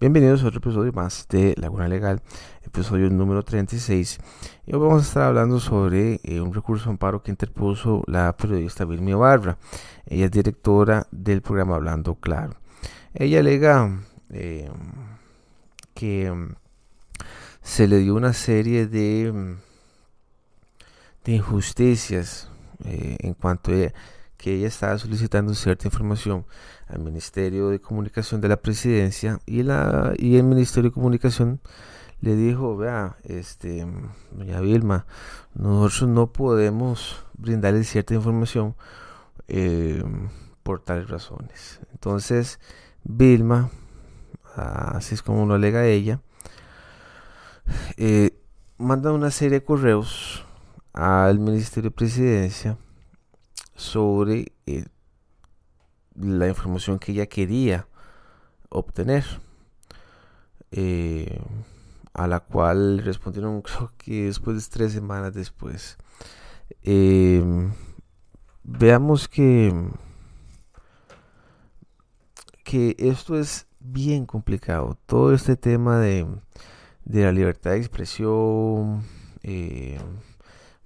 Bienvenidos a otro episodio más de Laguna Legal, episodio número 36. Y hoy vamos a estar hablando sobre eh, un recurso de amparo que interpuso la periodista Vilmia Barra. Ella es directora del programa Hablando Claro. Ella alega eh, que mm, se le dio una serie de, de injusticias eh, en cuanto a que ella estaba solicitando cierta información al Ministerio de Comunicación de la Presidencia y, la, y el Ministerio de Comunicación le dijo, vea, este, doña Vilma, nosotros no podemos brindarle cierta información eh, por tales razones. Entonces, Vilma, así es como lo alega ella, eh, manda una serie de correos al Ministerio de Presidencia sobre eh, la información que ella quería obtener. Eh, a la cual respondieron creo que después de tres semanas después. Eh, veamos que, que esto es bien complicado. Todo este tema de, de la libertad de expresión,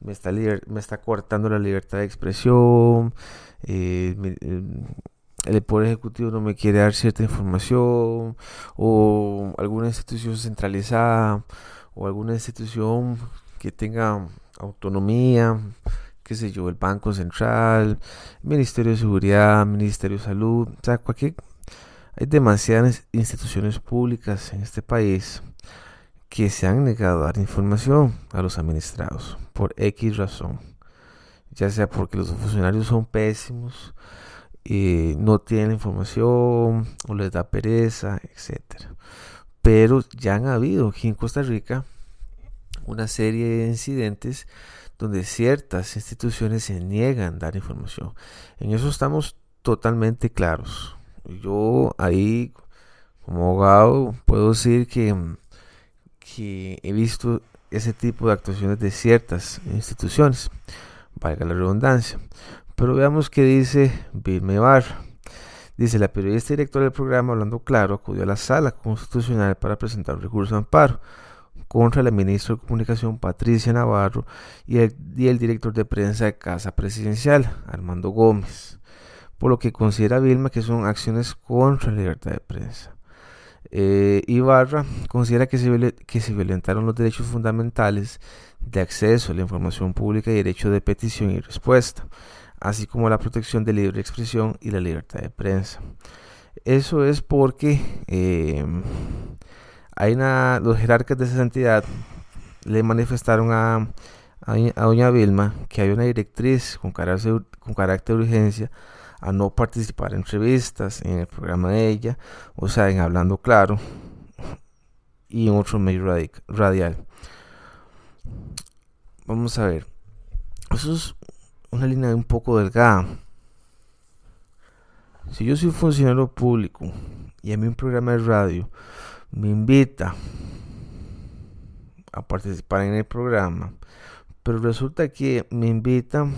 me está, me está cortando la libertad de expresión, eh, el Poder Ejecutivo no me quiere dar cierta información, o alguna institución centralizada, o alguna institución que tenga autonomía, qué sé yo, el Banco Central, Ministerio de Seguridad, Ministerio de Salud, o sea, cualquier... Hay demasiadas instituciones públicas en este país que se han negado a dar información a los administrados por X razón, ya sea porque los funcionarios son pésimos, y no tienen información o les da pereza, etc. Pero ya han habido aquí en Costa Rica una serie de incidentes donde ciertas instituciones se niegan a dar información. En eso estamos totalmente claros. Yo ahí, como abogado, puedo decir que que he visto ese tipo de actuaciones de ciertas instituciones, valga la redundancia. Pero veamos qué dice Vilme Barra. Dice, la periodista directora del programa, hablando claro, acudió a la sala constitucional para presentar un recurso de amparo contra la ministra de Comunicación Patricia Navarro y el director de prensa de Casa Presidencial, Armando Gómez, por lo que considera Vilma que son acciones contra la libertad de prensa. Eh, Ibarra considera que se, violentaron los derechos fundamentales de acceso a la información pública y derecho de petición y respuesta, así como la protección de libre expresión y la libertad de prensa. Eso es porque eh, hay una, los jerarcas de esa entidad le manifestaron a, a, doña Vilma que hay una directriz con carácter, con carácter de urgencia a no participar en entrevistas en el programa de ella, o sea, en Hablando Claro y en otro medio radial. Vamos a ver, eso es una línea un poco delgada. Si yo soy funcionario público y a mí un programa de radio me invita a participar en el programa, pero resulta que me invitan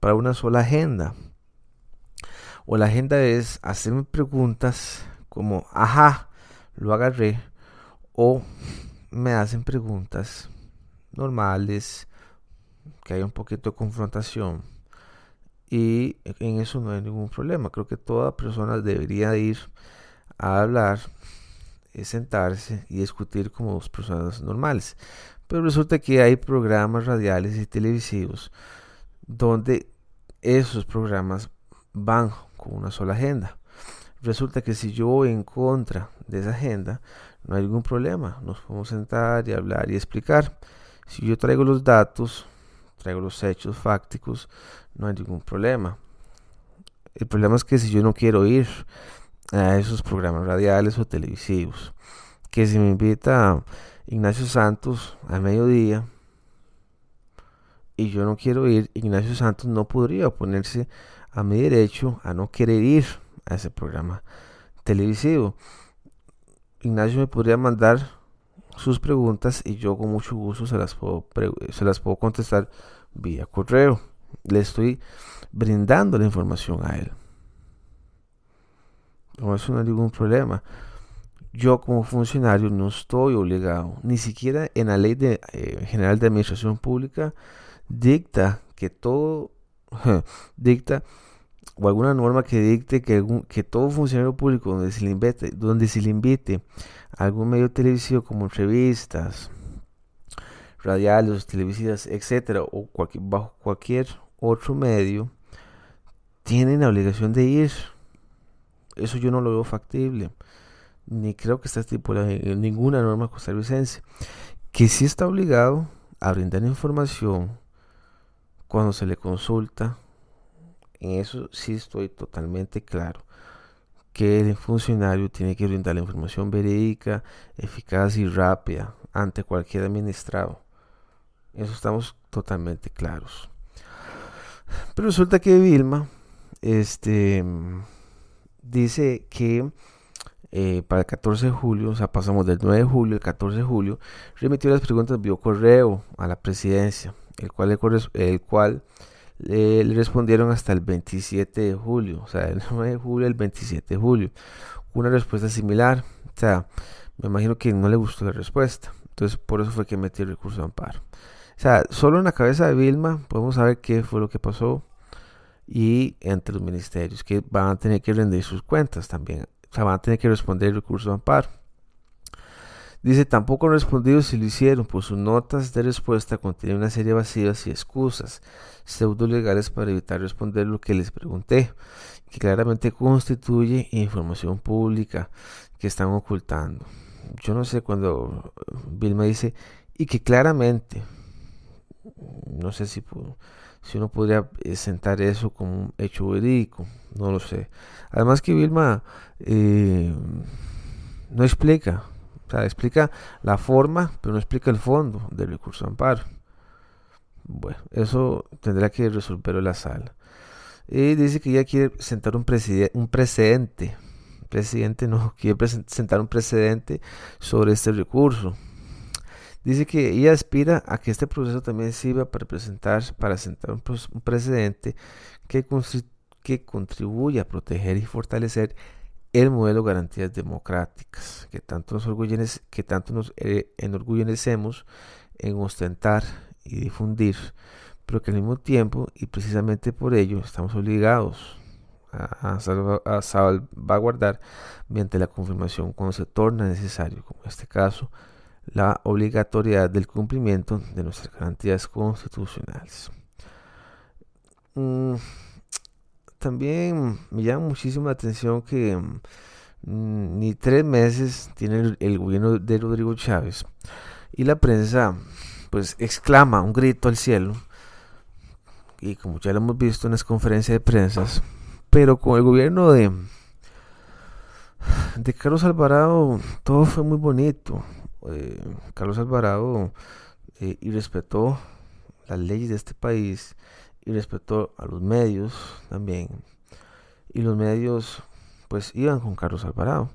para una sola agenda o la agenda es hacerme preguntas como, ajá, lo agarré. O me hacen preguntas normales, que hay un poquito de confrontación. Y en eso no hay ningún problema. Creo que toda persona debería ir a hablar, eh, sentarse y discutir como dos personas normales. Pero resulta que hay programas radiales y televisivos donde esos programas van con una sola agenda. Resulta que si yo voy en contra de esa agenda, no hay ningún problema. Nos podemos sentar y hablar y explicar. Si yo traigo los datos, traigo los hechos fácticos, no hay ningún problema. El problema es que si yo no quiero ir a esos programas radiales o televisivos, que si me invita Ignacio Santos al mediodía y yo no quiero ir, Ignacio Santos no podría oponerse a mi derecho a no querer ir a ese programa televisivo. Ignacio me podría mandar sus preguntas y yo con mucho gusto se las puedo, se las puedo contestar vía correo. Le estoy brindando la información a él. No, hay ningún problema. yo como funcionario no estoy obligado, ni siquiera en la ley de, eh, general de administración pública dicta que todo, dicta o alguna norma que dicte que, que todo funcionario público donde se le invite, donde se le invite algún medio televisivo como revistas, radiales, televisivas, etcétera, o bajo cualquier otro medio, tienen la obligación de ir. Eso yo no lo veo factible, ni creo que está estipulado en ninguna norma costarricense. Que sí está obligado a brindar información cuando se le consulta en eso sí estoy totalmente claro que el funcionario tiene que brindar la información verídica, eficaz y rápida ante cualquier administrado. Eso estamos totalmente claros. Pero resulta que Vilma este, dice que eh, para el 14 de julio, o sea, pasamos del 9 de julio al 14 de julio, remitió las preguntas vía correo a la presidencia, el cual, le, respondieron hasta el 27 de julio, o sea, el 9 de julio el 27 de julio. Una respuesta similar, o sea, me imagino que no le gustó la respuesta, entonces por eso fue que metió el recurso de amparo. O sea, solo en la cabeza de Vilma podemos saber qué fue lo que pasó y entre los ministerios que van a tener que rendir sus cuentas también, o sea, van a tener que responder el recurso de amparo. Dice, tampoco han respondido si lo hicieron, pues sus notas de respuesta contienen una serie de y excusas pseudo legales para evitar responder lo que les pregunté, que claramente constituye información pública que están ocultando. Yo no sé cuando Vilma dice, y que claramente, no sé si, si uno podría eh, sentar eso como un hecho verídico, no lo sé. Además que Vilma eh, no explica o sea, explica la forma, pero no explica el fondo del recurso de amparo. Bueno, eso tendrá que resolverlo la sala. Y dice que ella quiere sentar un, un precedente. Presidente no, quiere sentar un precedente sobre este recurso. Dice que ella aspira a que este proceso también sirva para presentar, para sentar un, precedente que, que contribuya a proteger y fortalecer el modelo de garantías democráticas que tanto nos, que tanto nos eh, enorgullecemos en ostentar y difundir, pero que al mismo tiempo y precisamente por ello estamos obligados a, salvaguardar mediante la confirmación cuando se torna necesario, como en este caso, la obligatoriedad del cumplimiento de nuestras garantías constitucionales. Mm, también me llama muchísimo la atención que mm, ni tres meses tiene el, gobierno de Rodrigo Chávez y la prensa pues exclama un grito al cielo y como ya lo hemos visto en las conferencias de prensa pero con el gobierno de de Carlos Alvarado todo fue muy bonito. Eh, Carlos Alvarado eh, respetó las leyes de este país y respetó a los medios también. Y los medios pues iban con Carlos Alvarado.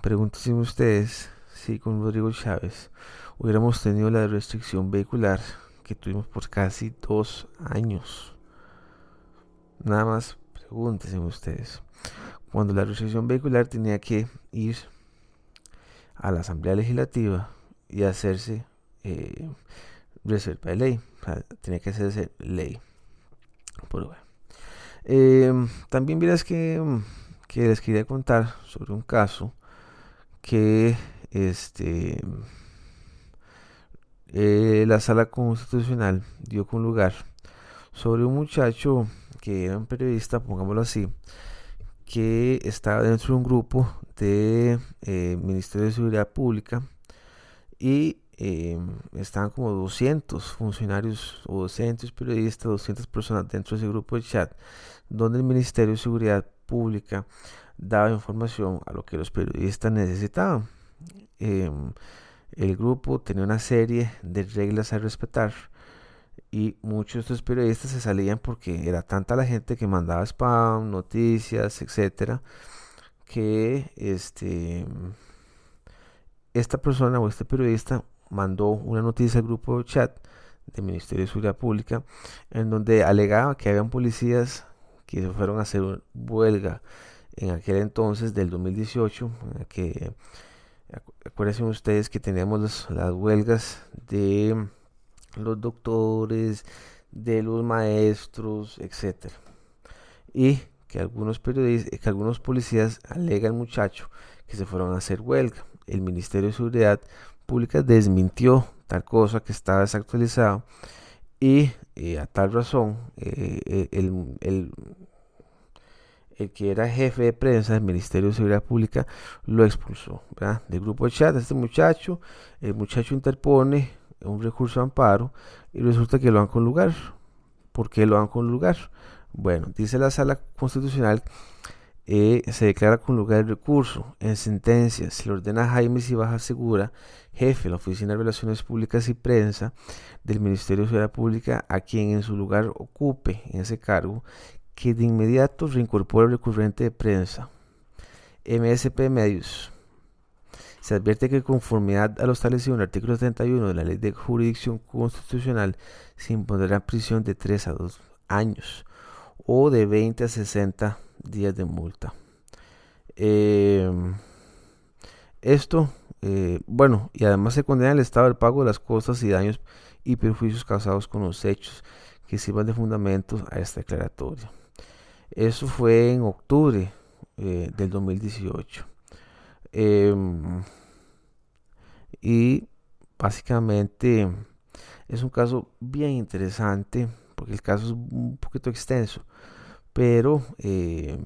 Pregúntense ustedes si con Rodrigo Chávez hubiéramos tenido la restricción vehicular que tuvimos por casi dos años. Nada más pregúntense ustedes. Cuando la restricción vehicular tenía que ir a la Asamblea Legislativa y hacerse eh, reserva de ley. tenía que hacerse ley. Em, también verás que, que, les quería contar sobre un caso que este eh, la sala constitucional dio con lugar sobre un muchacho que era un periodista, pongámoslo así, que estaba dentro de un grupo de eh, Ministerio de Seguridad Pública y eh, estaban como 200 funcionarios o docentes, periodistas, 200 personas dentro de ese grupo de chat, donde el Ministerio de Seguridad Pública daba información a lo que los periodistas necesitaban. Em, el grupo tenía una serie de reglas a respetar y muchos de estos periodistas se salían porque era tanta la gente que mandaba spam, noticias, etcétera, que este esta persona o este periodista mandó una noticia al grupo de chat del Ministerio de Seguridad Pública en donde alegaba que habían policías que se fueron a hacer huelga en aquel entonces del 2018 en que recuerden ustedes que teníamos las huelgas de los doctores, de los maestros, etcétera. Y que algunos periodistas, que algunos policías alegan muchacho que se fueron a hacer huelga. El Ministerio de Seguridad Pública desmintió tal cosa que estaba desactualizado y eh, a tal razón eh, eh, el, el, el, que era jefe de prensa del Ministerio de Seguridad Pública lo expulsó del grupo de chat. Este muchacho, el muchacho interpone un recurso de amparo y resulta que lo van con lugar. ¿Por qué lo van con lugar? Bueno, dice la sala constitucional, eh, se declara con lugar el recurso. En sentencia, se le ordena a Jaime Cibaja Segura, jefe de la Oficina de Relaciones Públicas y Prensa del Ministerio de Seguridad Pública, a quien en su lugar ocupe en ese cargo, que de inmediato reincorpore el recurrente de prensa. MSP Medios. Se advierte que conformidad a lo establecido en el artículo 31 de la Ley de Jurisdicción Constitucional se impondrá prisión de 3 a 2 años o de 20 a 60 días de multa. Em, esto, eh, bueno, y además se condena al Estado el pago de las costas y daños y perjuicios causados con los hechos que sirvan de fundamento a esta declaratoria. Eso fue en octubre eh, del 2018. Em, y básicamente es un caso bien interesante porque el caso es un poquito extenso, pero eh,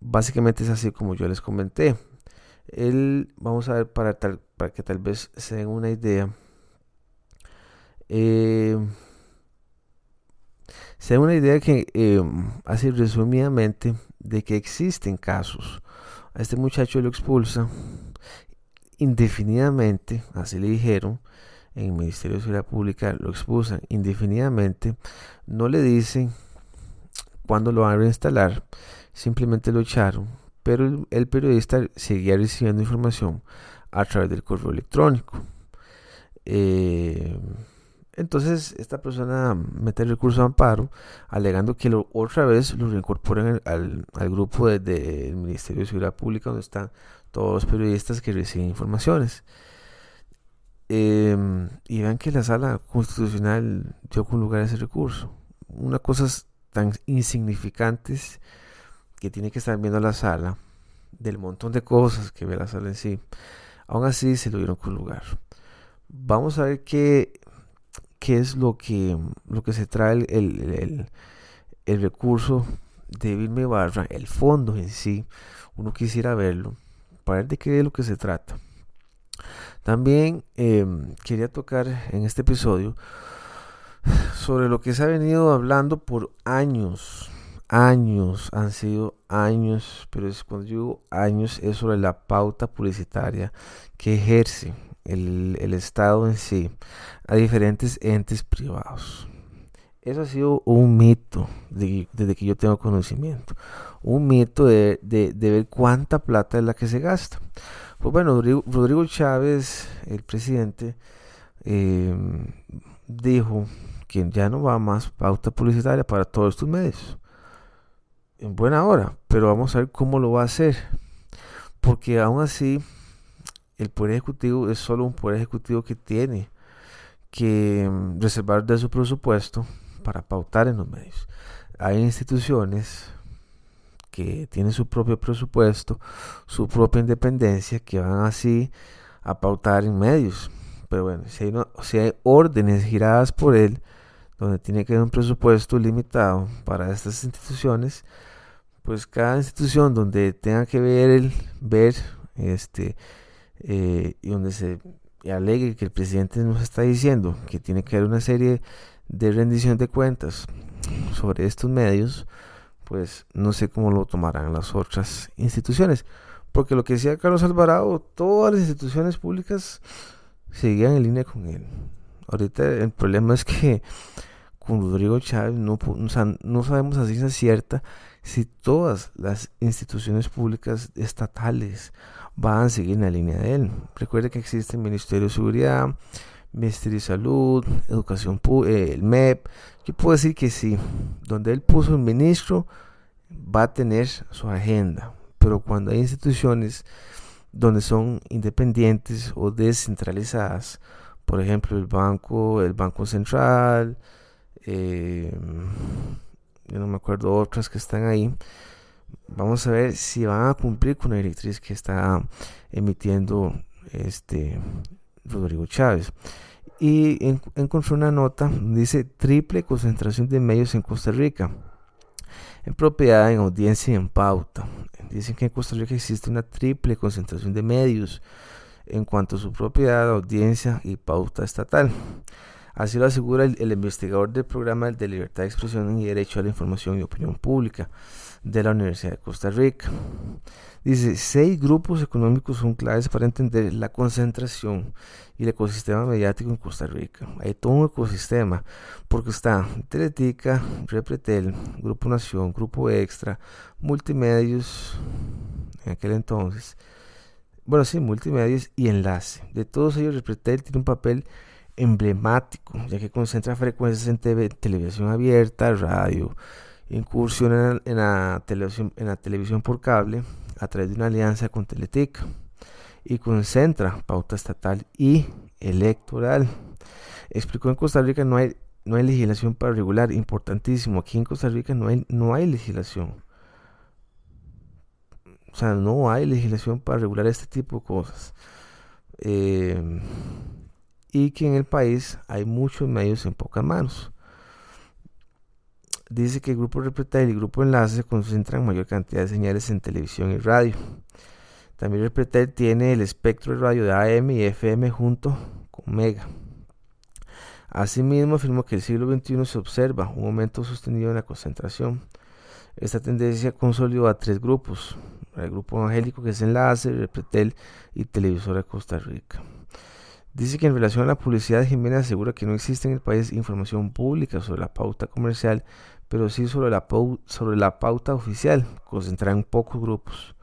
básicamente es así como yo les comenté. El, vamos a ver para, para que tal vez se den una idea. Eh, se den una idea que eh, así resumidamente de que existen casos. A este muchacho lo expulsa indefinidamente, así le dijeron, en el Ministerio de Seguridad Pública lo expulsan indefinidamente, no le dicen cuándo lo van a reinstalar, simplemente lo echaron, pero el, periodista seguía recibiendo información a través del correo electrónico. Eh, entonces esta persona mete el recurso de amparo alegando que otra vez lo reincorporen al, al grupo del Ministerio de Seguridad Pública donde están todos los periodistas que reciben informaciones. Em, y vean que la sala constitucional dio con lugar a ese recurso. Una cosas tan insignificantes que tiene que estar viendo la sala, del montón de cosas que ve la sala en sí, aún así se lo dieron con lugar. Vamos a ver qué, qué es lo que, lo que se trae el, el, recurso de Vilme Barra, el fondo en sí. Uno quisiera verlo para ver de qué es lo que se trata. También em, quería tocar en este episodio sobre lo que se ha venido hablando por años, años, han sido años, pero es cuando digo años es sobre la pauta publicitaria que ejerce el, Estado en sí a diferentes entes privados. Eso ha sido un mito desde que yo tengo conocimiento. Un mito de, de, ver cuánta plata es la que se gasta. Pues bueno, Rodrigo, Chávez, el presidente, eh, dijo que ya no va más pauta publicitaria para todos estos medios. En buena hora, pero vamos a ver cómo lo va a hacer. Porque aún así, el Poder Ejecutivo es solo un Poder Ejecutivo que tiene que mm, reservar de su presupuesto para pautar en los medios. Hay instituciones que tienen su propio presupuesto, su propia independencia, que van así a pautar en medios. Pero bueno, si hay, si hay órdenes giradas por él, donde tiene que haber un presupuesto limitado para estas instituciones, pues cada institución donde tenga que ver el ver este eh, y donde se alegue que el presidente nos está diciendo que tiene que haber una serie de rendición de cuentas sobre estos medios, pues no sé cómo lo tomarán las otras instituciones. Porque lo que decía Carlos Alvarado, todas las instituciones públicas seguían en línea con él. Ahorita el problema es que con Rodrigo Chávez no, no sabemos a ciencia cierta si todas las instituciones públicas estatales van a seguir en la línea de él. Recuerde que existe el Ministerio de Seguridad, Ministerio de Salud, Educación, eh, el MEP. Yo puedo decir que sí, donde él puso el ministro va a tener su agenda, pero cuando hay instituciones donde son independientes o descentralizadas. Por ejemplo, el banco, el Banco Central, eh, yo no me acuerdo otras que están ahí. Vamos a ver si van a cumplir con la directriz que está emitiendo este Rodrigo Chávez. Y encontré una nota, dice triple concentración de medios en Costa Rica, en propiedad, en audiencia y en pauta. Dicen que en Costa Rica existe una triple concentración de medios en cuanto a su propiedad, audiencia y pauta estatal. Así lo asegura el, investigador del programa de libertad de expresión y derecho a la información y opinión pública de la Universidad de Costa Rica. Dice, seis grupos económicos son claves para entender la concentración y el ecosistema mediático en Costa Rica. Hay todo un ecosistema, porque está Teletica, Repretel, Grupo Nación, Grupo Extra, Multimedios, en aquel entonces, bueno, sí, Multimedios y Enlace. De todos ellos, Repretel tiene un papel emblemático, ya que concentra frecuencias en televisión abierta, radio, incursión en en la televisión por cable a través de una alianza con Teletica y concentra pauta estatal y electoral. Explicó en Costa Rica no hay, no hay legislación para regular, importantísimo, aquí en Costa Rica no hay, no hay legislación. O sea, no hay legislación para regular este tipo de cosas. Eh, y que en el país hay muchos medios en pocas manos. Dice que el grupo Repretel y el grupo Enlace concentran mayor cantidad de señales en televisión y radio. También Repretel tiene el espectro de radio de AM y FM junto con Mega. Asimismo, afirmó que el siglo XXI se observa un aumento sostenido en la concentración. Esta tendencia consolidó a tres grupos: el grupo evangélico que es Enlace, Repretel y Televisora Costa Rica. Dice que en relación a la publicidad, Jiménez asegura que no existe en el país información pública sobre la pauta comercial, pero sí sobre la, sobre la pauta oficial, concentrada en pocos grupos.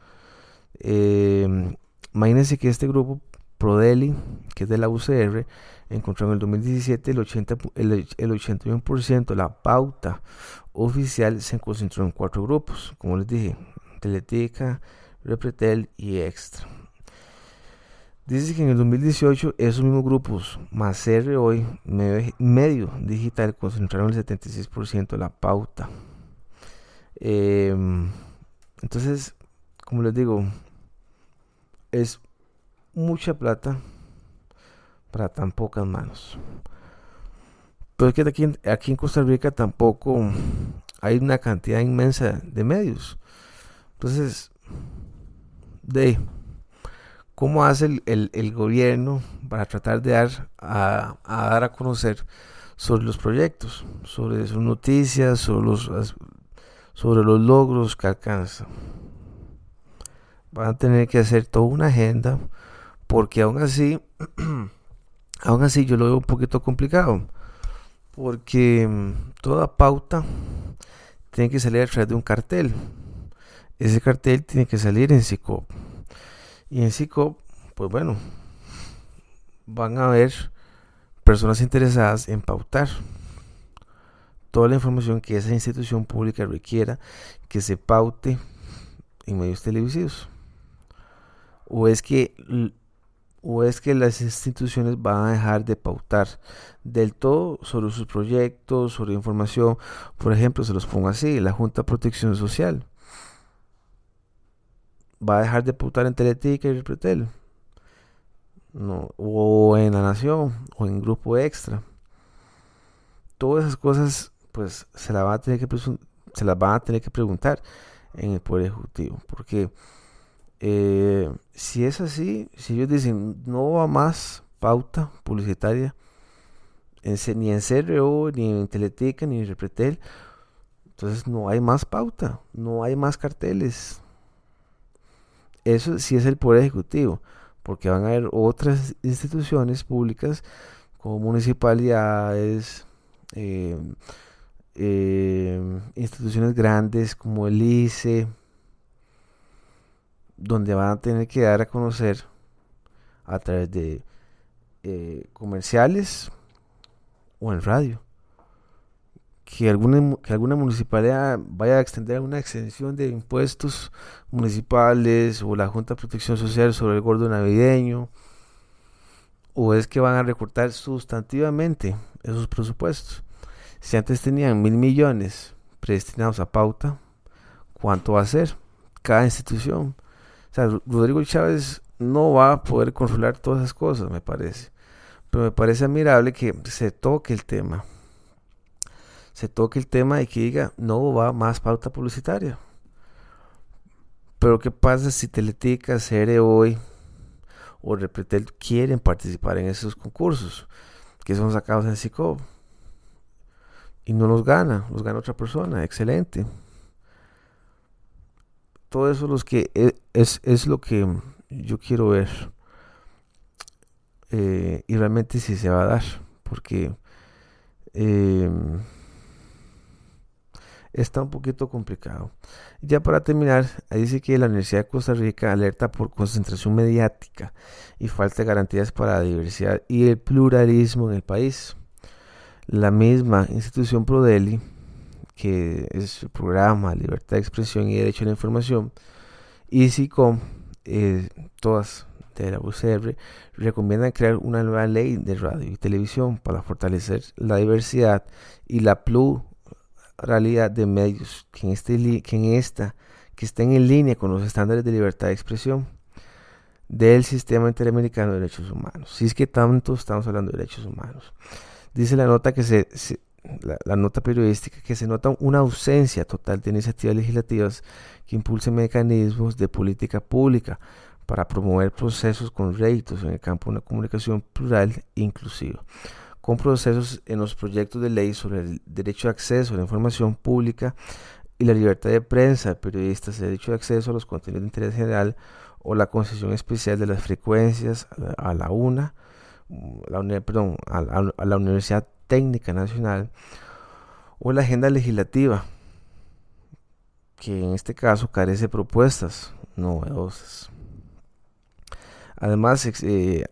Eh, imagínense que este grupo, Prodeli, que es de la UCR, encontró en el 2017 el, 80, el, el 81% de la pauta oficial se concentró en cuatro grupos, como les dije, Teletica, Repretel y Extra. Dice que en el 2018 esos mismos grupos, más R hoy, medio, digital, concentraron el 76% de la pauta. Em, entonces, como les digo, es mucha plata para tan pocas manos. Pero es que aquí, aquí en Costa Rica tampoco hay una cantidad inmensa de medios. Entonces, de cómo hace el, gobierno para tratar de dar a, dar a conocer sobre los proyectos, sobre sus noticias, sobre los, logros que alcanza. Van a tener que hacer toda una agenda porque aún así, aún así yo lo veo un poquito complicado porque mm, toda pauta tiene que salir a través de un cartel. Ese cartel tiene que salir en SICOP. Y en SICOP, pues bueno, van a haber personas interesadas en pautar toda la información que esa institución pública requiera que se paute en medios televisivos. O es que o es que las instituciones van a dejar de pautar del todo sobre sus proyectos, sobre información. Por ejemplo, se los pongo así, la Junta de Protección Social va a dejar de putar en Teletica y Repretel. No, o en La Nación, o en Grupo Extra. Todas esas cosas, pues, se las van a tener que, se las van a tener que preguntar en el Poder Ejecutivo. Porque eh, si es así, si ellos dicen no va más pauta publicitaria, ni en CRO, ni en Teletica, ni en Repretel, entonces no hay más pauta, no hay más carteles, eso sí es el Poder Ejecutivo, porque van a haber otras instituciones públicas como municipalidades, eh, eh, instituciones grandes como el ICE, donde van a tener que dar a conocer a través de eh, comerciales o en radio que alguna, que alguna municipalidad vaya a extender una extensión de impuestos municipales o la Junta de Protección Social sobre el gordo navideño, o es que van a recortar sustantivamente esos presupuestos. Si antes tenían mil millones predestinados a pauta, ¿cuánto va a ser cada institución? O sea, Rodrigo Chávez no va a poder controlar todas esas cosas, me parece. Pero me parece admirable que se toque el tema se toque el tema y que diga, no va más pauta publicitaria. Pero ¿qué pasa si Teletica, CR Hoy o Repretel quieren participar en esos concursos que son sacados en SICOB? Y no los gana, los gana otra persona, excelente. Todo eso los que e, es, es, lo que yo quiero ver. Eh, y realmente si se va a dar. Porque eh, está un poquito complicado. Ya para terminar, dice que la Universidad de Costa Rica alerta por concentración mediática y falta de garantías para la diversidad y el pluralismo en el país. La misma institución Prodeli, que es el programa Libertad de Expresión y Derecho a la Información, y SICOM, eh, todas de la UCR, recomiendan crear una nueva ley de radio y televisión para fortalecer la diversidad y la pluralidad realidad de medios que en, este, que en esta que estén en línea con los estándares de libertad de expresión del sistema interamericano de derechos humanos. Si es que tanto estamos hablando de derechos humanos. Dice la nota que se, la, nota periodística que se nota una ausencia total de iniciativas legislativas que impulsen mecanismos de política pública para promover procesos con réditos en el campo de una comunicación plural e inclusiva con procesos en los proyectos de ley sobre el derecho de acceso a la información pública y la libertad de prensa periodistas, el derecho de acceso a los contenidos de interés general o la concesión especial de las frecuencias a la, UNA, la, perdón, a, a la Universidad Técnica Nacional o la agenda legislativa, que en este caso carece de propuestas novedosas. Además, eh,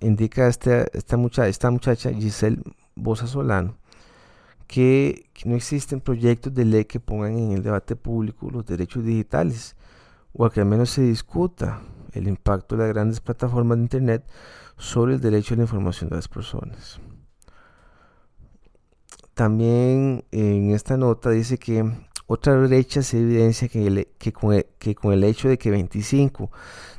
indica esta, esta, muchacha, esta muchacha Giselle Bosa Solano que, no existen proyectos de ley que pongan en el debate público los derechos digitales o que al menos se discuta el impacto de las grandes plataformas de Internet sobre el derecho a la información de las personas. También en esta nota dice que otra brecha se evidencia que, que, con el, que con el hecho de que 25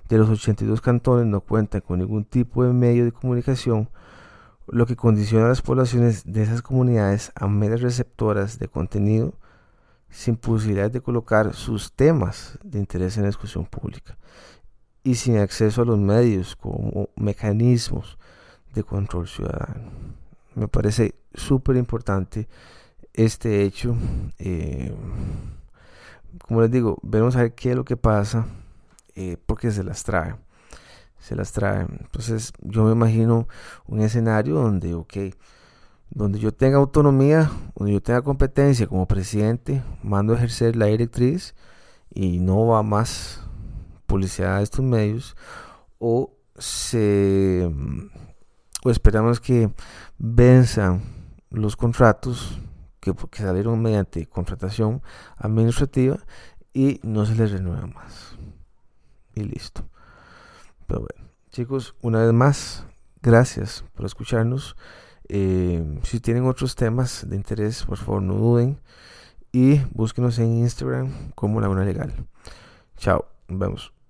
de los 82 cantones no cuentan con ningún tipo de medio de comunicación, lo que condiciona a las poblaciones de esas comunidades a meras receptoras de contenido sin posibilidad de colocar sus temas de interés en la discusión pública y sin acceso a los medios como mecanismos de control ciudadano. Me parece súper importante este hecho. Eh, como les digo, vamos a ver qué es lo que pasa eh, porque se las trae. Se las trae. Entonces yo me imagino un escenario donde, ok, donde yo tenga autonomía, donde yo tenga competencia como presidente, mando a ejercer la directriz y no va más publicidad a estos medios o se o esperamos que venzan los contratos que, que salieron mediante contratación administrativa y no se les renueva más y listo. Pero bueno, chicos, una vez más, gracias por escucharnos. Eh, si tienen otros temas de interés, por favor no duden. Y búsquenos en Instagram como Laguna Legal. Chao, nos vemos.